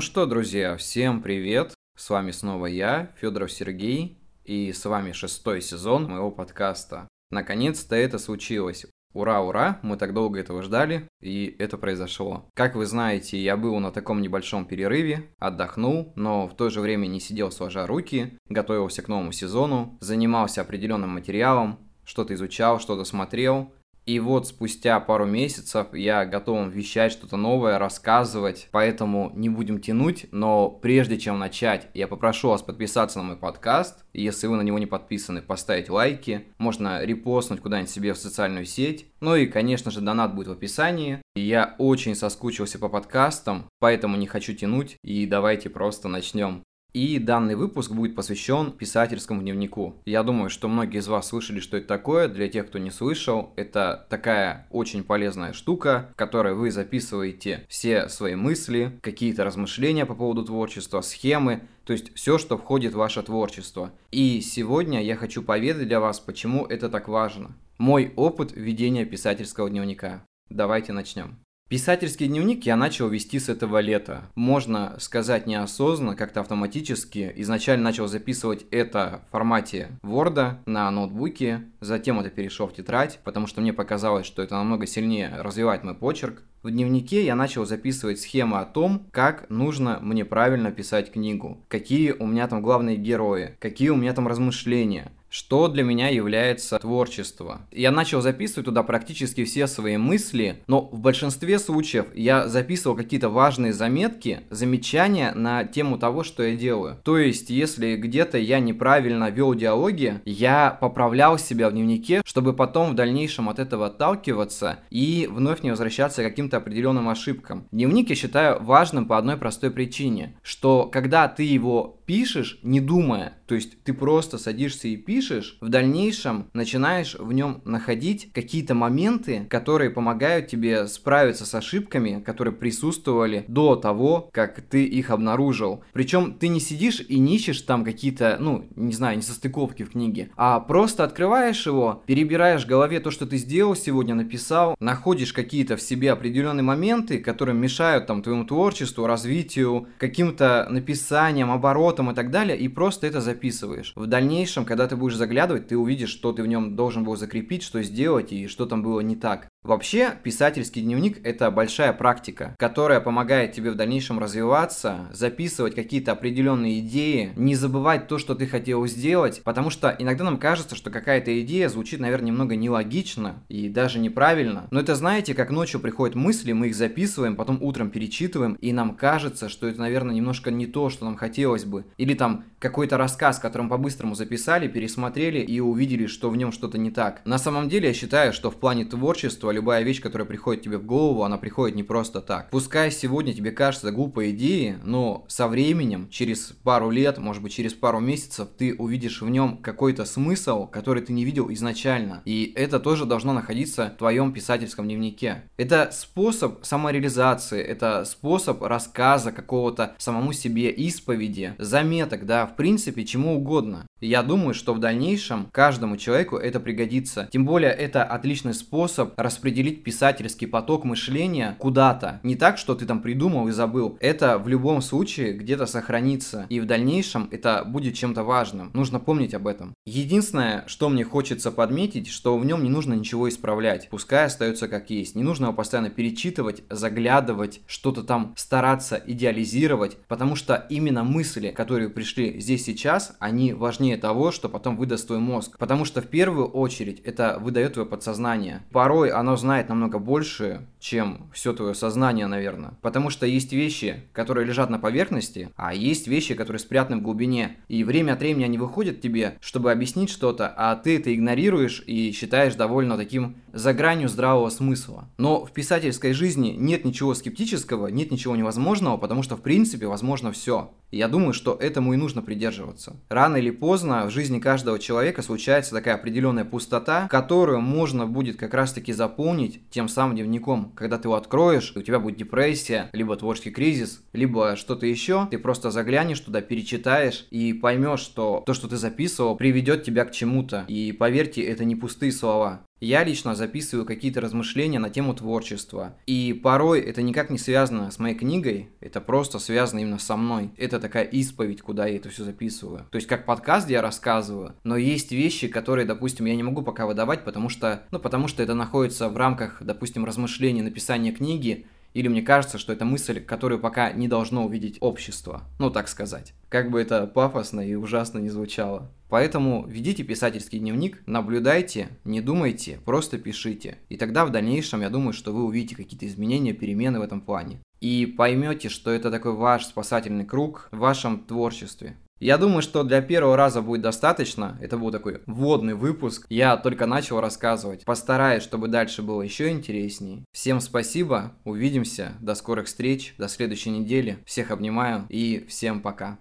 Ну что, друзья, всем привет! С вами снова я, Федоров Сергей, и с вами шестой сезон моего подкаста. Наконец-то это случилось. Ура, ура, мы так долго этого ждали, и это произошло. Как вы знаете, я был на таком небольшом перерыве, отдохнул, но в то же время не сидел сложа руки, готовился к новому сезону, занимался определенным материалом, что-то изучал, что-то смотрел, и вот спустя пару месяцев я готов вещать что-то новое, рассказывать, поэтому не будем тянуть, но прежде чем начать, я попрошу вас подписаться на мой подкаст, если вы на него не подписаны, поставить лайки, можно репостнуть куда-нибудь себе в социальную сеть, ну и, конечно же, донат будет в описании. Я очень соскучился по подкастам, поэтому не хочу тянуть, и давайте просто начнем. И данный выпуск будет посвящен писательскому дневнику. Я думаю, что многие из вас слышали, что это такое. Для тех, кто не слышал, это такая очень полезная штука, в которой вы записываете все свои мысли, какие-то размышления по поводу творчества, схемы, то есть все, что входит в ваше творчество. И сегодня я хочу поведать для вас, почему это так важно. Мой опыт ведения писательского дневника. Давайте начнем. Писательский дневник я начал вести с этого лета. Можно сказать неосознанно, как-то автоматически. Изначально начал записывать это в формате Word на ноутбуке, затем это перешел в тетрадь, потому что мне показалось, что это намного сильнее развивает мой почерк. В дневнике я начал записывать схемы о том, как нужно мне правильно писать книгу, какие у меня там главные герои, какие у меня там размышления, что для меня является творчество. Я начал записывать туда практически все свои мысли, но в большинстве случаев я записывал какие-то важные заметки, замечания на тему того, что я делаю. То есть, если где-то я неправильно вел диалоги, я поправлял себя в дневнике, чтобы потом в дальнейшем от этого отталкиваться и вновь не возвращаться к каким-то определенным ошибкам. Дневник я считаю важным по одной простой причине, что когда ты его пишешь, не думая, то есть ты просто садишься и пишешь, в дальнейшем начинаешь в нем находить какие-то моменты, которые помогают тебе справиться с ошибками, которые присутствовали до того, как ты их обнаружил. Причем ты не сидишь и не ищешь там какие-то, ну, не знаю, несостыковки в книге, а просто открываешь его, перебираешь в голове то, что ты сделал сегодня, написал, находишь какие-то в себе определенные моменты, которые мешают там твоему творчеству, развитию, каким-то написанием, оборотом, и так далее, и просто это записываешь. В дальнейшем, когда ты будешь заглядывать, ты увидишь, что ты в нем должен был закрепить, что сделать и что там было не так. Вообще, писательский дневник – это большая практика, которая помогает тебе в дальнейшем развиваться, записывать какие-то определенные идеи, не забывать то, что ты хотел сделать, потому что иногда нам кажется, что какая-то идея звучит, наверное, немного нелогично и даже неправильно. Но это знаете, как ночью приходят мысли, мы их записываем, потом утром перечитываем, и нам кажется, что это, наверное, немножко не то, что нам хотелось бы. Или там какой-то рассказ, который мы по-быстрому записали, пересмотрели и увидели, что в нем что-то не так. На самом деле, я считаю, что в плане творчества что любая вещь, которая приходит тебе в голову, она приходит не просто так. Пускай сегодня тебе кажется глупой идеей, но со временем, через пару лет, может быть через пару месяцев, ты увидишь в нем какой-то смысл, который ты не видел изначально. И это тоже должно находиться в твоем писательском дневнике. Это способ самореализации, это способ рассказа какого-то самому себе исповеди, заметок, да, в принципе, чему угодно. Я думаю, что в дальнейшем каждому человеку это пригодится. Тем более это отличный способ распределить писательский поток мышления куда-то. Не так, что ты там придумал и забыл. Это в любом случае где-то сохранится. И в дальнейшем это будет чем-то важным. Нужно помнить об этом. Единственное, что мне хочется подметить, что в нем не нужно ничего исправлять. Пускай остается как есть. Не нужно его постоянно перечитывать, заглядывать, что-то там стараться идеализировать. Потому что именно мысли, которые пришли здесь сейчас, они важнее того, что потом выдаст твой мозг. Потому что в первую очередь это выдает твое подсознание. Порой оно знает намного больше, чем все твое сознание, наверное. Потому что есть вещи, которые лежат на поверхности, а есть вещи, которые спрятаны в глубине. И время от времени они выходят тебе, чтобы объяснить что-то, а ты это игнорируешь и считаешь довольно таким за гранью здравого смысла. Но в писательской жизни нет ничего скептического, нет ничего невозможного, потому что в принципе возможно все. И я думаю, что этому и нужно придерживаться. Рано или поздно в жизни каждого человека случается такая определенная пустота, которую можно будет как раз таки заполнить тем самым дневником. Когда ты его откроешь, у тебя будет депрессия, либо творческий кризис, либо что-то еще, ты просто заглянешь туда, перечитаешь и поймешь, что то, что ты записывал, приведет тебя к чему-то. И поверьте, это не пустые слова. Я лично записываю какие-то размышления на тему творчества. И порой это никак не связано с моей книгой, это просто связано именно со мной. Это такая исповедь, куда я это все записываю. То есть как подкаст я рассказываю, но есть вещи, которые, допустим, я не могу пока выдавать, потому что, ну, потому что это находится в рамках, допустим, размышлений, написания книги, или мне кажется, что это мысль, которую пока не должно увидеть общество. Ну, так сказать. Как бы это пафосно и ужасно не звучало. Поэтому ведите писательский дневник, наблюдайте, не думайте, просто пишите. И тогда в дальнейшем я думаю, что вы увидите какие-то изменения, перемены в этом плане. И поймете, что это такой ваш спасательный круг в вашем творчестве. Я думаю, что для первого раза будет достаточно. Это был такой вводный выпуск. Я только начал рассказывать. Постараюсь, чтобы дальше было еще интереснее. Всем спасибо. Увидимся. До скорых встреч. До следующей недели. Всех обнимаю и всем пока.